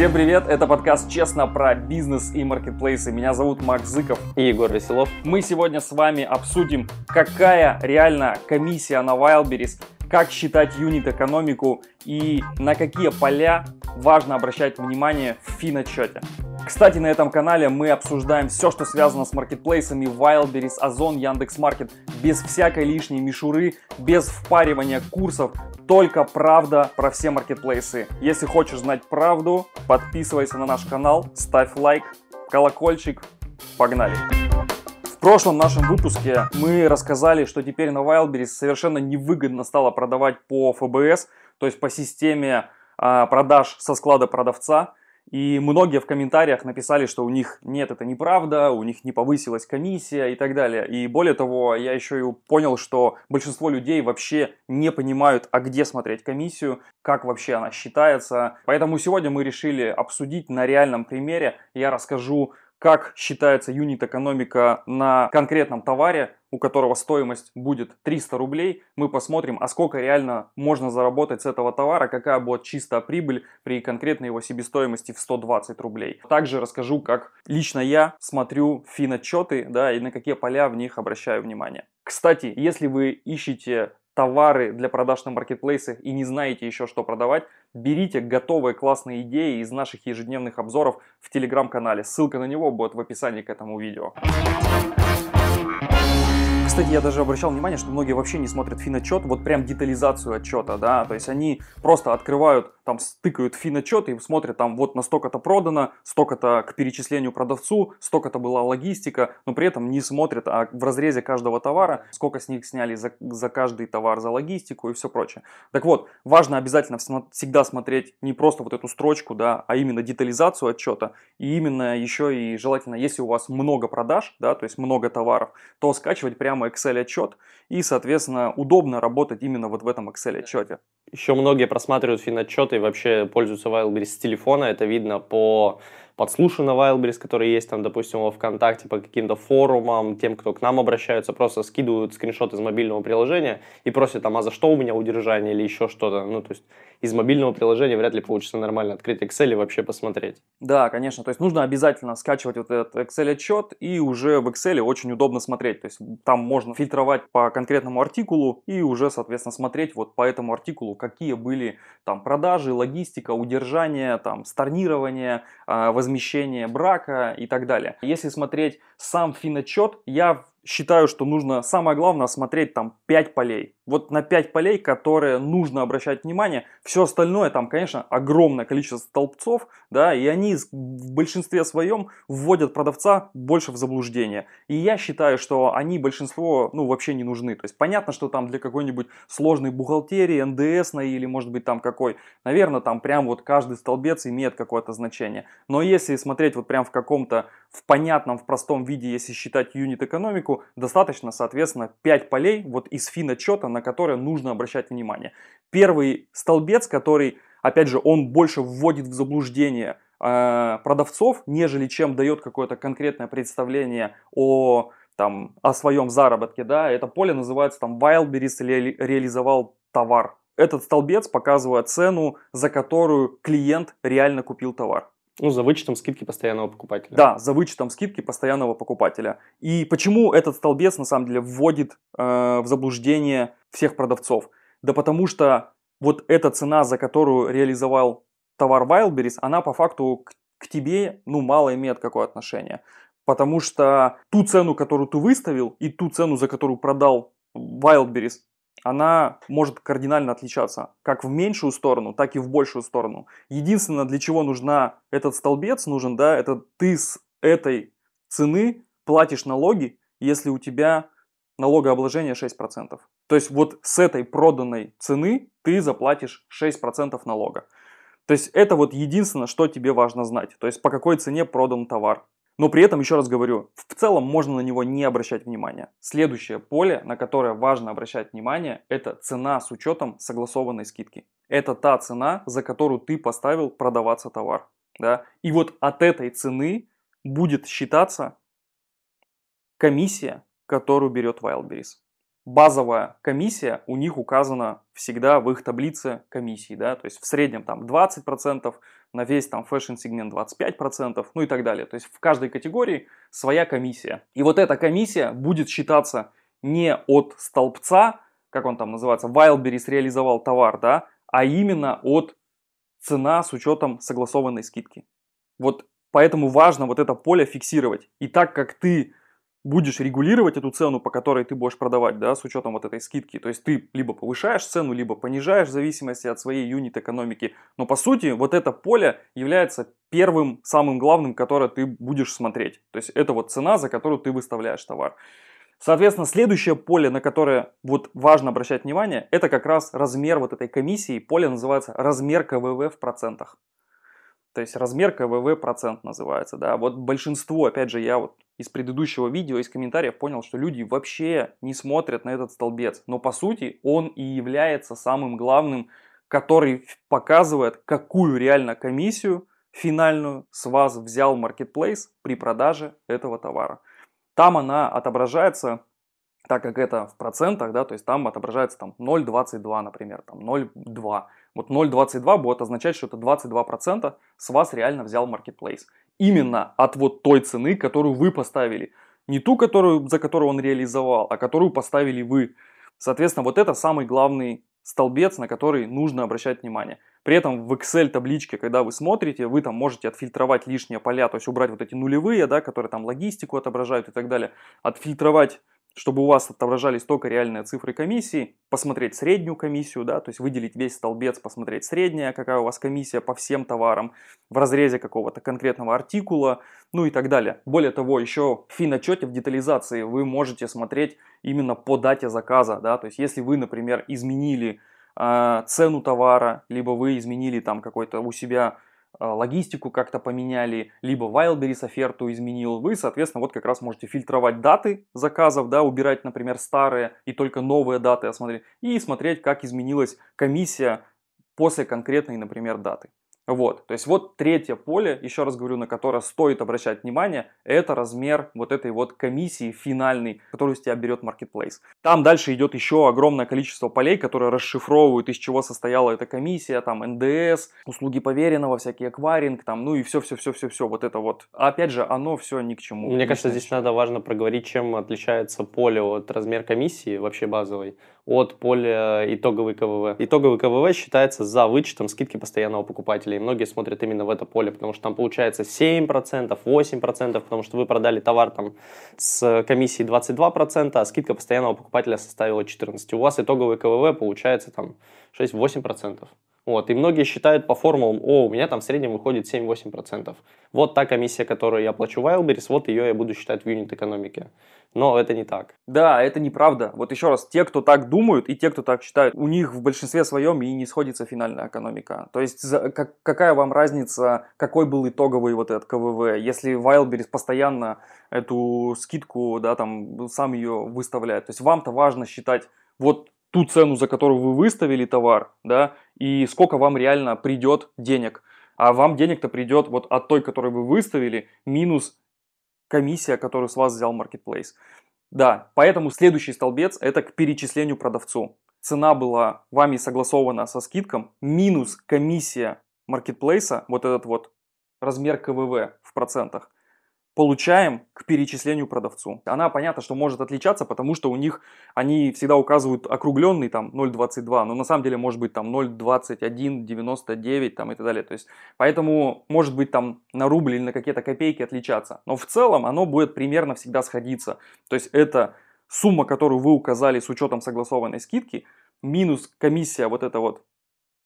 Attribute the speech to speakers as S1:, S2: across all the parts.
S1: Всем привет, это подкаст «Честно» про бизнес и маркетплейсы. Меня зовут Макс Зыков.
S2: И Егор Веселов.
S1: Мы сегодня с вами обсудим, какая реально комиссия на Wildberries, как считать юнит-экономику и на какие поля важно обращать внимание в финотчете. Кстати, на этом канале мы обсуждаем все, что связано с маркетплейсами Wildberries, Озон, Яндекс.Маркет, без всякой лишней мишуры, без впаривания курсов, только правда про все маркетплейсы. Если хочешь знать правду, подписывайся на наш канал, ставь лайк, колокольчик, погнали! Прошлом нашем выпуске мы рассказали, что теперь на Wildberries совершенно невыгодно стало продавать по ФБС, то есть по системе а, продаж со склада продавца. И многие в комментариях написали, что у них нет, это неправда, у них не повысилась комиссия и так далее. И более того, я еще и понял, что большинство людей вообще не понимают, а где смотреть комиссию, как вообще она считается. Поэтому сегодня мы решили обсудить на реальном примере. Я расскажу, как считается юнит-экономика на конкретном товаре, у которого стоимость будет 300 рублей. Мы посмотрим, а сколько реально можно заработать с этого товара, какая будет чистая прибыль при конкретной его себестоимости в 120 рублей. Также расскажу, как лично я смотрю финотчеты, да, и на какие поля в них обращаю внимание. Кстати, если вы ищете товары для продаж на маркетплейсах и не знаете еще, что продавать, берите готовые классные идеи из наших ежедневных обзоров в телеграм-канале. Ссылка на него будет в описании к этому видео. Кстати, я даже обращал внимание, что многие вообще не смотрят финотчет, вот прям детализацию отчета, да, то есть они просто открывают, там, стыкают финотчет и смотрят, там, вот на столько-то продано, столько-то к перечислению продавцу, столько-то была логистика, но при этом не смотрят а в разрезе каждого товара, сколько с них сняли за, за каждый товар, за логистику и все прочее. Так вот, важно обязательно всегда смотреть не просто вот эту строчку, да, а именно детализацию отчета, и именно еще и желательно, если у вас много продаж, да, то есть много товаров, то скачивать прямо прямо Excel отчет, и, соответственно, удобно работать именно вот в этом Excel отчете.
S2: Еще многие просматривают финотчеты и вообще пользуются Wildberries с телефона, это видно по подслушан на Wildberries, которые есть там, допустим, во ВКонтакте по каким-то форумам, тем, кто к нам обращаются, просто скидывают скриншот из мобильного приложения и просят там, а за что у меня удержание или еще что-то. Ну, то есть из мобильного приложения вряд ли получится нормально открыть Excel и вообще посмотреть.
S1: Да, конечно. То есть нужно обязательно скачивать вот этот Excel отчет и уже в Excel очень удобно смотреть. То есть там можно фильтровать по конкретному артикулу и уже, соответственно, смотреть вот по этому артикулу, какие были там продажи, логистика, удержание, там storнирование, а, возмещение брака и так далее. Если смотреть сам финотчет, я считаю, что нужно самое главное смотреть там 5 полей. Вот на 5 полей, которые нужно обращать внимание. Все остальное, там, конечно, огромное количество столбцов, да, и они в большинстве своем вводят продавца больше в заблуждение. И я считаю, что они большинство, ну, вообще не нужны. То есть понятно, что там для какой-нибудь сложной бухгалтерии, НДС или может быть там какой, наверное, там прям вот каждый столбец имеет какое-то значение. Но если смотреть вот прям в каком-то, в понятном, в простом виде, если считать юнит-экономику, графику достаточно, соответственно, 5 полей вот из финотчета, на которые нужно обращать внимание. Первый столбец, который, опять же, он больше вводит в заблуждение э, продавцов, нежели чем дает какое-то конкретное представление о, там, о своем заработке. Да? Это поле называется там Wildberries ре реализовал товар. Этот столбец показывает цену, за которую клиент реально купил товар.
S2: Ну, за вычетом скидки постоянного покупателя.
S1: Да, за вычетом скидки постоянного покупателя. И почему этот столбец на самом деле вводит э, в заблуждение всех продавцов? Да потому что вот эта цена, за которую реализовал товар Wildberries, она по факту к, к тебе ну, мало имеет какое отношение. Потому что ту цену, которую ты выставил, и ту цену, за которую продал Wildberries, она может кардинально отличаться как в меньшую сторону, так и в большую сторону. Единственное, для чего нужна этот столбец, нужен, да, это ты с этой цены платишь налоги, если у тебя налогообложение 6%. То есть вот с этой проданной цены ты заплатишь 6% налога. То есть это вот единственное, что тебе важно знать. То есть по какой цене продан товар. Но при этом, еще раз говорю, в целом можно на него не обращать внимания. Следующее поле, на которое важно обращать внимание, это цена с учетом согласованной скидки. Это та цена, за которую ты поставил продаваться товар. Да? И вот от этой цены будет считаться комиссия, которую берет Wildberries. Базовая комиссия у них указана всегда в их таблице комиссии, да, то есть в среднем там 20%, на весь там fashion-сегмент 25%, ну и так далее. То есть в каждой категории своя комиссия. И вот эта комиссия будет считаться не от столбца, как он там называется, Wildberries реализовал товар, да, а именно от цена с учетом согласованной скидки. Вот поэтому важно вот это поле фиксировать. И так как ты будешь регулировать эту цену, по которой ты будешь продавать, да, с учетом вот этой скидки. То есть ты либо повышаешь цену, либо понижаешь в зависимости от своей юнит экономики. Но по сути вот это поле является первым, самым главным, которое ты будешь смотреть. То есть это вот цена, за которую ты выставляешь товар. Соответственно, следующее поле, на которое вот важно обращать внимание, это как раз размер вот этой комиссии. Поле называется размер КВВ в процентах. То есть размер КВВ процент называется, да. Вот большинство, опять же, я вот из предыдущего видео, из комментариев понял, что люди вообще не смотрят на этот столбец. Но по сути он и является самым главным, который показывает, какую реально комиссию финальную с вас взял Marketplace при продаже этого товара. Там она отображается, так как это в процентах, да, то есть там отображается там 0,22, например, там 0,2. Вот 0,22 будет означать, что это 22% с вас реально взял Marketplace именно от вот той цены, которую вы поставили. Не ту, которую, за которую он реализовал, а которую поставили вы. Соответственно, вот это самый главный столбец, на который нужно обращать внимание. При этом в Excel табличке, когда вы смотрите, вы там можете отфильтровать лишние поля, то есть убрать вот эти нулевые, да, которые там логистику отображают и так далее, отфильтровать чтобы у вас отображались только реальные цифры комиссии, посмотреть среднюю комиссию, да, то есть выделить весь столбец, посмотреть средняя, какая у вас комиссия по всем товарам в разрезе какого-то конкретного артикула, ну и так далее. Более того, еще в финотчете, в детализации вы можете смотреть именно по дате заказа, да, то есть если вы, например, изменили э, цену товара, либо вы изменили там какой-то у себя логистику как-то поменяли, либо Wildberries оферту изменил, вы, соответственно, вот как раз можете фильтровать даты заказов, да, убирать, например, старые и только новые даты осмотреть, и смотреть, как изменилась комиссия после конкретной, например, даты. Вот, то есть вот третье поле, еще раз говорю, на которое стоит обращать внимание, это размер вот этой вот комиссии финальной, которую с тебя берет Marketplace. Там дальше идет еще огромное количество полей, которые расшифровывают, из чего состояла эта комиссия, там НДС, услуги поверенного, всякий акваринг, там, ну и все-все-все-все-все, вот это вот. А опять же, оно все ни к чему.
S2: Мне кажется, здесь надо важно проговорить, чем отличается поле от размер комиссии, вообще базовой, от поля итоговый КВВ. Итоговый КВВ считается за вычетом скидки постоянного покупателя. Многие смотрят именно в это поле, потому что там получается 7%, 8%, потому что вы продали товар там с комиссией 22%, а скидка постоянного покупателя составила 14%. У вас итоговый КВВ получается там 6-8%. Вот, и многие считают по формулам, о, у меня там в среднем выходит 7-8%. Вот та комиссия, которую я плачу Wildberries, вот ее я буду считать в юнит экономике. Но это не так.
S1: Да, это неправда. Вот еще раз, те, кто так думают, и те, кто так считают, у них в большинстве своем и не сходится финальная экономика. То есть, как, какая вам разница, какой был итоговый вот этот КВВ, если Wildberries постоянно эту скидку, да, там, сам ее выставляет. То есть, вам-то важно считать вот ту цену, за которую вы выставили товар, да, и сколько вам реально придет денег. А вам денег-то придет вот от той, которую вы выставили, минус комиссия, которую с вас взял Marketplace. Да, поэтому следующий столбец это к перечислению продавцу. Цена была вами согласована со скидком, минус комиссия маркетплейса, вот этот вот размер КВВ в процентах, получаем к перечислению продавцу. Она понятно, что может отличаться, потому что у них они всегда указывают округленный там 0,22, но на самом деле может быть там 0,21, 99 там и так далее. То есть поэтому может быть там на рубль или на какие-то копейки отличаться. Но в целом оно будет примерно всегда сходиться. То есть это сумма, которую вы указали с учетом согласованной скидки, минус комиссия вот эта вот,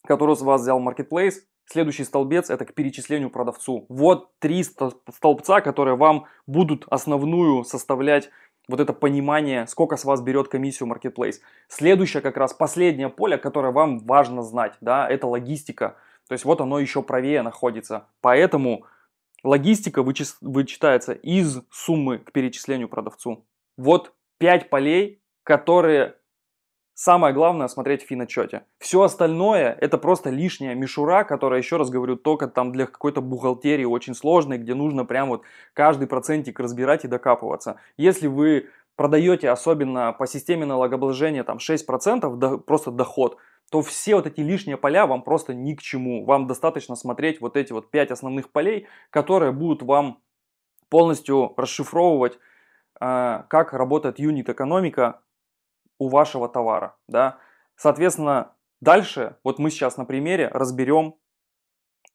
S1: которую с вас взял Marketplace, Следующий столбец это к перечислению продавцу. Вот три столбца, которые вам будут основную составлять вот это понимание, сколько с вас берет комиссию Marketplace. Следующее как раз последнее поле, которое вам важно знать, да, это логистика. То есть вот оно еще правее находится. Поэтому логистика вычитается из суммы к перечислению продавцу. Вот 5 полей, которые Самое главное смотреть в финотчете. Все остальное это просто лишняя мишура, которая, еще раз говорю, только там для какой-то бухгалтерии очень сложной, где нужно прям вот каждый процентик разбирать и докапываться. Если вы продаете особенно по системе налогообложения там 6% до, просто доход, то все вот эти лишние поля вам просто ни к чему. Вам достаточно смотреть вот эти вот 5 основных полей, которые будут вам полностью расшифровывать, э, как работает юнит-экономика у вашего товара. Да? Соответственно, дальше, вот мы сейчас на примере разберем,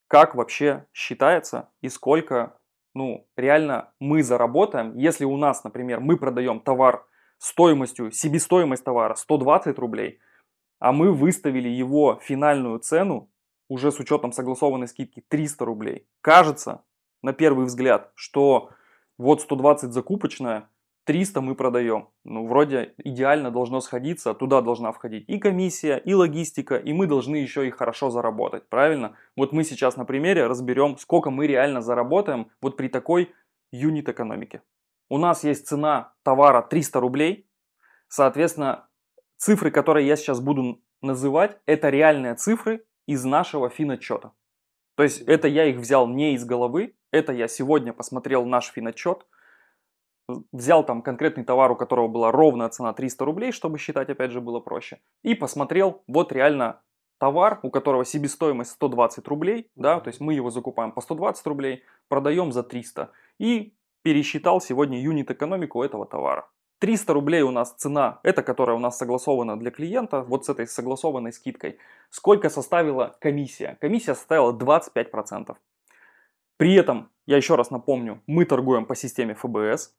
S1: как вообще считается и сколько ну, реально мы заработаем, если у нас, например, мы продаем товар стоимостью, себестоимость товара 120 рублей, а мы выставили его финальную цену уже с учетом согласованной скидки 300 рублей. Кажется, на первый взгляд, что вот 120 закупочная, 300 мы продаем. Ну, вроде идеально должно сходиться, туда должна входить и комиссия, и логистика, и мы должны еще и хорошо заработать, правильно? Вот мы сейчас на примере разберем, сколько мы реально заработаем вот при такой юнит экономике. У нас есть цена товара 300 рублей, соответственно, цифры, которые я сейчас буду называть, это реальные цифры из нашего финотчета. То есть это я их взял не из головы, это я сегодня посмотрел наш финотчет – взял там конкретный товар, у которого была ровная цена 300 рублей, чтобы считать, опять же, было проще, и посмотрел, вот реально товар, у которого себестоимость 120 рублей, да, то есть мы его закупаем по 120 рублей, продаем за 300, и пересчитал сегодня юнит экономику этого товара. 300 рублей у нас цена, это которая у нас согласована для клиента, вот с этой согласованной скидкой. Сколько составила комиссия? Комиссия составила 25%. При этом, я еще раз напомню, мы торгуем по системе ФБС,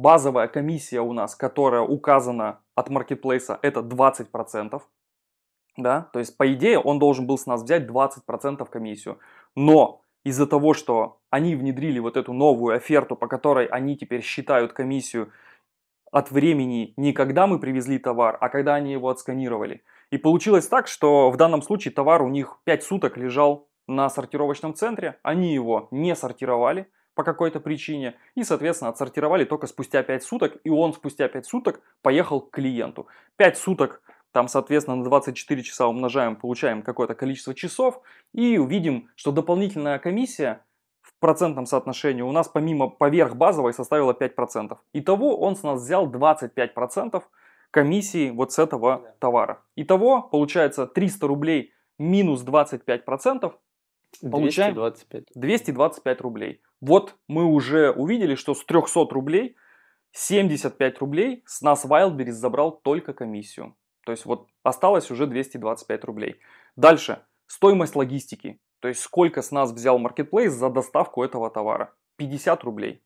S1: базовая комиссия у нас, которая указана от маркетплейса, это 20%. Да? То есть, по идее, он должен был с нас взять 20% комиссию. Но из-за того, что они внедрили вот эту новую оферту, по которой они теперь считают комиссию от времени не когда мы привезли товар, а когда они его отсканировали. И получилось так, что в данном случае товар у них 5 суток лежал на сортировочном центре, они его не сортировали, по какой-то причине и, соответственно, отсортировали только спустя 5 суток, и он спустя 5 суток поехал к клиенту. 5 суток, там, соответственно, на 24 часа умножаем, получаем какое-то количество часов и увидим, что дополнительная комиссия в процентном соотношении у нас помимо поверх базовой составила 5%. Итого он с нас взял 25% комиссии вот с этого товара. Итого получается 300 рублей минус 25%, получаем 225. 225 рублей. Вот мы уже увидели, что с 300 рублей 75 рублей с нас Wildberries забрал только комиссию. То есть вот осталось уже 225 рублей. Дальше, стоимость логистики. То есть сколько с нас взял Marketplace за доставку этого товара. 50 рублей.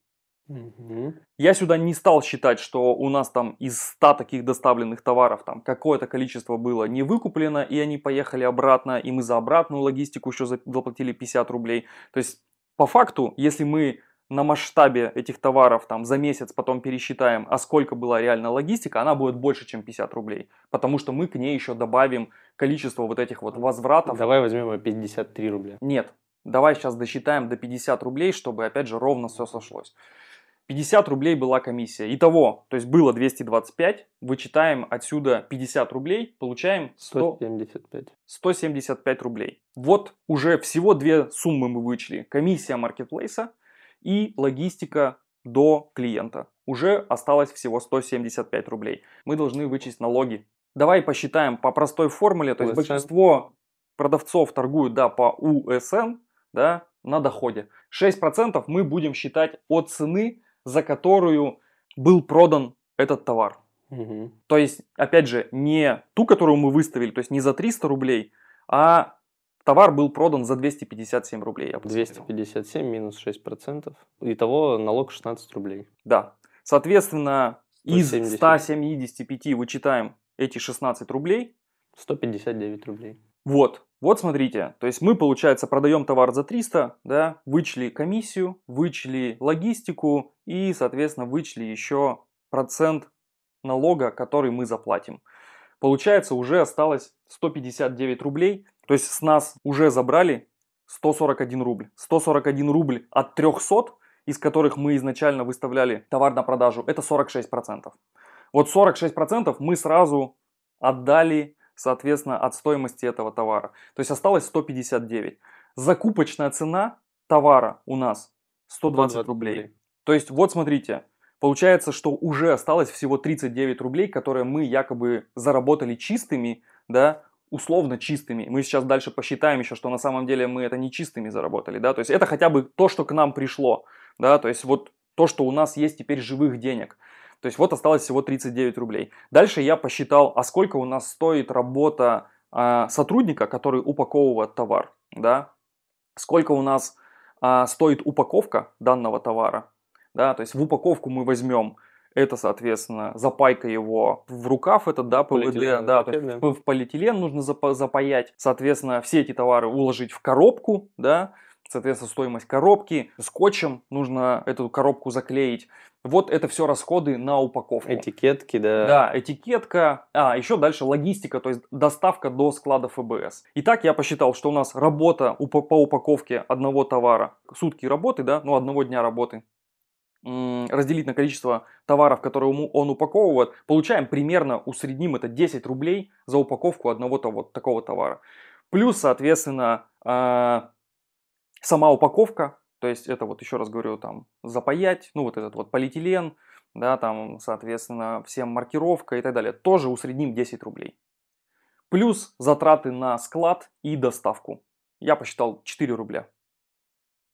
S1: Угу. Я сюда не стал считать, что у нас там из 100 таких доставленных товаров там какое-то количество было не выкуплено, и они поехали обратно, и мы за обратную логистику еще заплатили 50 рублей. То есть по факту, если мы на масштабе этих товаров там за месяц потом пересчитаем, а сколько была реально логистика, она будет больше, чем 50 рублей. Потому что мы к ней еще добавим количество вот этих вот возвратов.
S2: Давай возьмем 53 рубля.
S1: Нет, давай сейчас досчитаем до 50 рублей, чтобы опять же ровно все сошлось. 50 рублей была комиссия. Итого, то есть было 225, вычитаем отсюда 50 рублей, получаем 100, 175. 175 рублей. Вот уже всего две суммы мы вычли. Комиссия маркетплейса и логистика до клиента. Уже осталось всего 175 рублей. Мы должны вычесть налоги. Давай посчитаем по простой формуле. То есть большинство продавцов торгуют да, по УСН да, на доходе. 6% мы будем считать от цены за которую был продан этот товар. Угу. То есть, опять же, не ту, которую мы выставили, то есть не за 300 рублей, а товар был продан за 257 рублей. Я
S2: 257 минус 6%. Итого налог 16 рублей.
S1: Да. Соответственно, 170. из 175 вычитаем эти 16 рублей.
S2: 159 рублей.
S1: Вот, вот смотрите, то есть мы, получается, продаем товар за 300, да, вычли комиссию, вычли логистику и, соответственно, вычли еще процент налога, который мы заплатим. Получается, уже осталось 159 рублей, то есть с нас уже забрали 141 рубль. 141 рубль от 300, из которых мы изначально выставляли товар на продажу, это 46%. Вот 46% мы сразу отдали соответственно, от стоимости этого товара. То есть осталось 159. Закупочная цена товара у нас 120, 120 рублей. рублей. То есть вот смотрите, Получается, что уже осталось всего 39 рублей, которые мы якобы заработали чистыми, да, условно чистыми. Мы сейчас дальше посчитаем еще, что на самом деле мы это не чистыми заработали, да, то есть это хотя бы то, что к нам пришло, да, то есть вот то, что у нас есть теперь живых денег. То есть вот осталось всего 39 рублей. Дальше я посчитал, а сколько у нас стоит работа э, сотрудника, который упаковывает товар, да, сколько у нас э, стоит упаковка данного товара, да, то есть в упаковку мы возьмем это, соответственно, запайка его в рукав этот, да, ПВД, полиэтилен, да, да. в полиэтилен нужно запаять, соответственно, все эти товары уложить в коробку, да, соответственно, стоимость коробки, скотчем нужно эту коробку заклеить. Вот это все расходы на упаковку.
S2: Этикетки, да.
S1: Да, этикетка. А, еще дальше логистика, то есть доставка до склада ФБС. Итак, я посчитал, что у нас работа по упаковке одного товара, сутки работы, да, ну одного дня работы, разделить на количество товаров, которые он упаковывает, получаем примерно, усредним это 10 рублей за упаковку одного того, такого товара. Плюс, соответственно, а, сама упаковка, то есть это вот еще раз говорю, там запаять, ну вот этот вот полиэтилен, да, там, соответственно, всем маркировка и так далее, тоже усредним 10 рублей. Плюс затраты на склад и доставку. Я посчитал 4 рубля.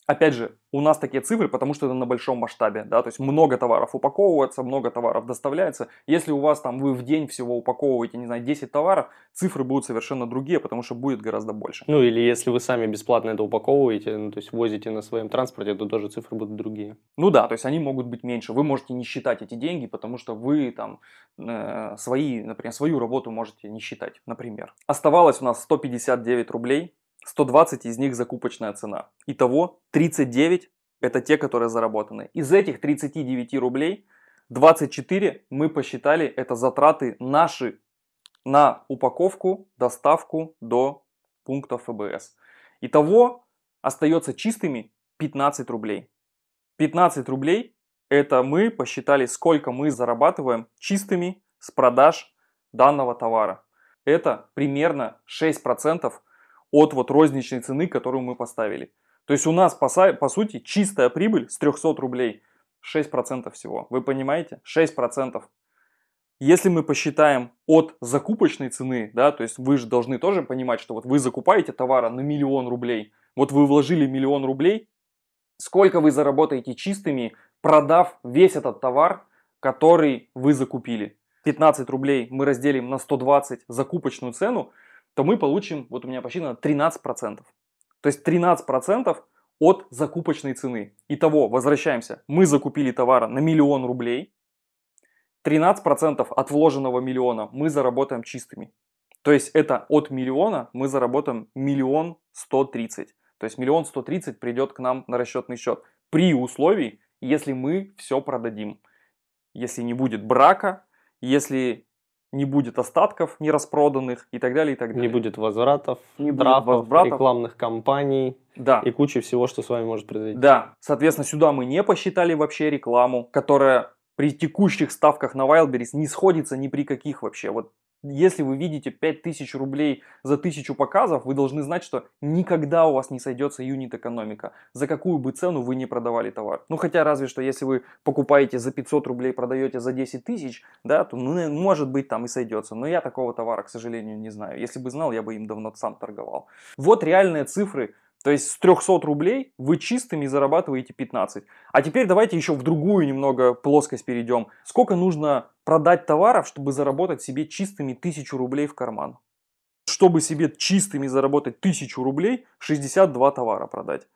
S1: Опять же, у нас такие цифры, потому что это на большом масштабе, да, то есть много товаров упаковывается, много товаров доставляется. Если у вас там вы в день всего упаковываете, не знаю, 10 товаров, цифры будут совершенно другие, потому что будет гораздо больше.
S2: Ну или если вы сами бесплатно это упаковываете, ну, то есть возите на своем транспорте, то тоже цифры будут другие.
S1: Ну да, то есть они могут быть меньше. Вы можете не считать эти деньги, потому что вы там э, свои, например, свою работу можете не считать, например. Оставалось у нас 159 рублей 120 из них закупочная цена. Итого 39 это те, которые заработаны. Из этих 39 рублей 24 мы посчитали это затраты наши на упаковку, доставку до пункта ФБС. Итого остается чистыми 15 рублей. 15 рублей это мы посчитали, сколько мы зарабатываем чистыми с продаж данного товара. Это примерно 6% от вот розничной цены, которую мы поставили. То есть у нас по, по сути чистая прибыль с 300 рублей 6% всего. Вы понимаете? 6%. Если мы посчитаем от закупочной цены, да, то есть вы же должны тоже понимать, что вот вы закупаете товара на миллион рублей, вот вы вложили миллион рублей, сколько вы заработаете чистыми, продав весь этот товар, который вы закупили. 15 рублей мы разделим на 120 закупочную цену, то мы получим, вот у меня посчитано, 13%. То есть 13% от закупочной цены. Итого, возвращаемся, мы закупили товара на миллион рублей, 13% от вложенного миллиона мы заработаем чистыми. То есть это от миллиона мы заработаем миллион сто тридцать. То есть миллион сто тридцать придет к нам на расчетный счет при условии, если мы все продадим. Если не будет брака, если не будет остатков нераспроданных и так далее, и так далее.
S2: Не будет возвратов, не будет возвратов. рекламных кампаний
S1: да.
S2: и кучи всего, что с вами может произойти.
S1: Да, соответственно, сюда мы не посчитали вообще рекламу, которая при текущих ставках на Wildberries не сходится ни при каких вообще. Вот если вы видите 5000 рублей за 1000 показов, вы должны знать, что никогда у вас не сойдется юнит экономика, за какую бы цену вы не продавали товар. Ну хотя разве что если вы покупаете за 500 рублей, продаете за 10 тысяч, да, то ну, может быть там и сойдется. Но я такого товара, к сожалению, не знаю. Если бы знал, я бы им давно сам торговал. Вот реальные цифры то есть с 300 рублей вы чистыми зарабатываете 15. А теперь давайте еще в другую немного плоскость перейдем. Сколько нужно продать товаров, чтобы заработать себе чистыми 1000 рублей в карман? Чтобы себе чистыми заработать 1000 рублей, 62 товара продать.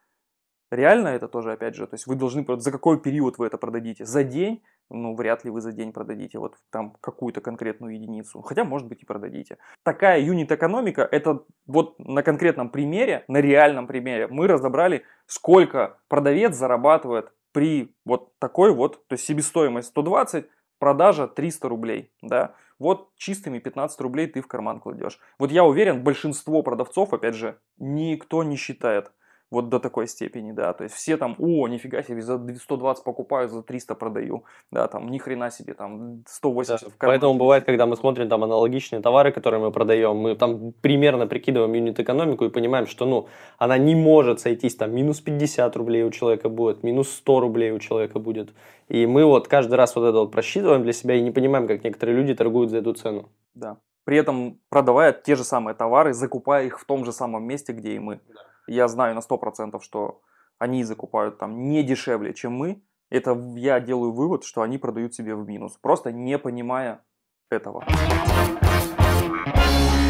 S1: Реально это тоже, опять же, то есть вы должны, за какой период вы это продадите? За день? Ну, вряд ли вы за день продадите вот там какую-то конкретную единицу. Хотя, может быть, и продадите. Такая юнит-экономика, это вот на конкретном примере, на реальном примере, мы разобрали, сколько продавец зарабатывает при вот такой вот, то есть себестоимость 120, продажа 300 рублей, да. Вот чистыми 15 рублей ты в карман кладешь. Вот я уверен, большинство продавцов, опять же, никто не считает Вот до такой степени, да. То есть все там, о, нифига себе, за 120 покупаю, за 300 продаю. Да, там, ни хрена себе, там, 180 да, в
S2: карман. Поэтому бывает, когда мы смотрим там аналогичные товары, которые мы продаем, мы там примерно прикидываем юнит-экономику и понимаем, что, ну, она не может сойтись, там, минус 50 рублей у человека будет, минус 100 рублей у человека будет. И мы вот каждый раз вот это вот просчитываем для себя и не понимаем, как некоторые люди торгуют за эту цену.
S1: Да. При этом продавая те же самые товары, закупая их в том же самом месте, где и мы. Да. Я знаю на 100%, что они закупают там не дешевле, чем мы. Это я делаю вывод, что они продают себе в минус, просто не понимая этого.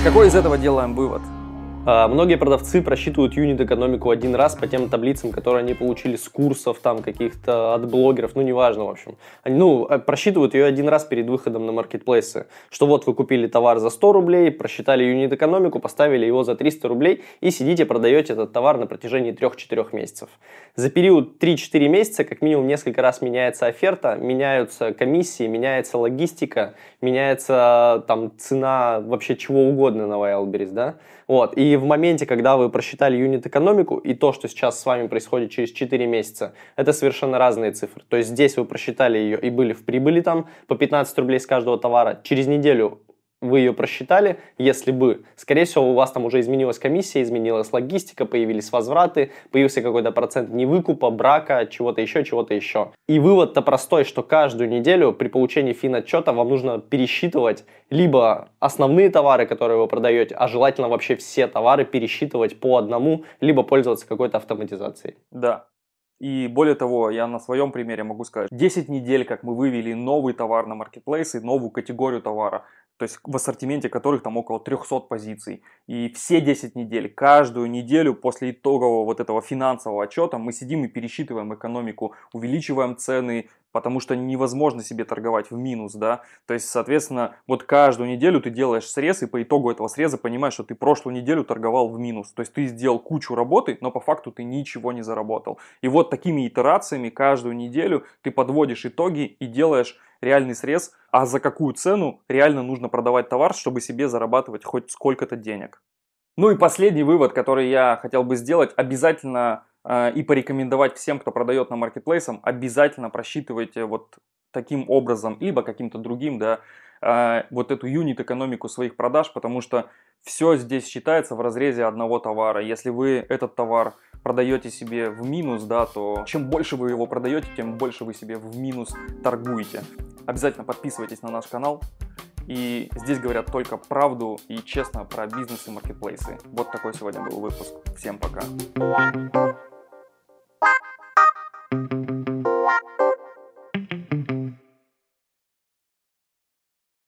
S1: Какой из этого делаем вывод?
S2: А, многие продавцы просчитывают юнит-экономику один раз по тем таблицам, которые они получили с курсов, там, каких-то от блогеров, ну, неважно, в общем. Они, ну, э, просчитывают ее один раз перед выходом на маркетплейсы. Что вот вы купили товар за 100 рублей, просчитали юнит-экономику, поставили его за 300 рублей и сидите, продаете этот товар на протяжении 3-4 месяцев. За период 3-4 месяца как минимум несколько раз меняется оферта, меняются комиссии, меняется логистика, меняется там цена вообще чего угодно на Wildberries, да? Вот. И в моменте, когда вы просчитали юнит-экономику и то, что сейчас с вами происходит через 4 месяца, это совершенно разные цифры. То есть здесь вы просчитали ее и были в прибыли там по 15 рублей с каждого товара. Через неделю вы ее просчитали, если бы, скорее всего, у вас там уже изменилась комиссия, изменилась логистика, появились возвраты, появился какой-то процент невыкупа, брака, чего-то еще, чего-то еще. И вывод-то простой, что каждую неделю при получении фин-отчета вам нужно пересчитывать либо основные товары, которые вы продаете, а желательно вообще все товары пересчитывать по одному, либо пользоваться какой-то автоматизацией.
S1: Да, и более того, я на своем примере могу сказать, 10 недель, как мы вывели новый товар на маркетплейсы, новую категорию товара то есть в ассортименте которых там около 300 позиций. И все 10 недель, каждую неделю после итогового вот этого финансового отчета мы сидим и пересчитываем экономику, увеличиваем цены, потому что невозможно себе торговать в минус, да. То есть, соответственно, вот каждую неделю ты делаешь срез, и по итогу этого среза понимаешь, что ты прошлую неделю торговал в минус. То есть ты сделал кучу работы, но по факту ты ничего не заработал. И вот такими итерациями каждую неделю ты подводишь итоги и делаешь реальный срез, а за какую цену реально нужно продавать товар, чтобы себе зарабатывать хоть сколько-то денег. Ну и последний вывод, который я хотел бы сделать, обязательно э, и порекомендовать всем, кто продает на маркетплейсах, обязательно просчитывайте вот таким образом, либо каким-то другим, да, э, вот эту юнит-экономику своих продаж, потому что все здесь считается в разрезе одного товара. Если вы этот товар продаете себе в минус, да, то чем больше вы его продаете, тем больше вы себе в минус торгуете. Обязательно подписывайтесь на наш канал. И здесь говорят только правду и честно про бизнес и маркетплейсы. Вот такой сегодня был выпуск. Всем пока.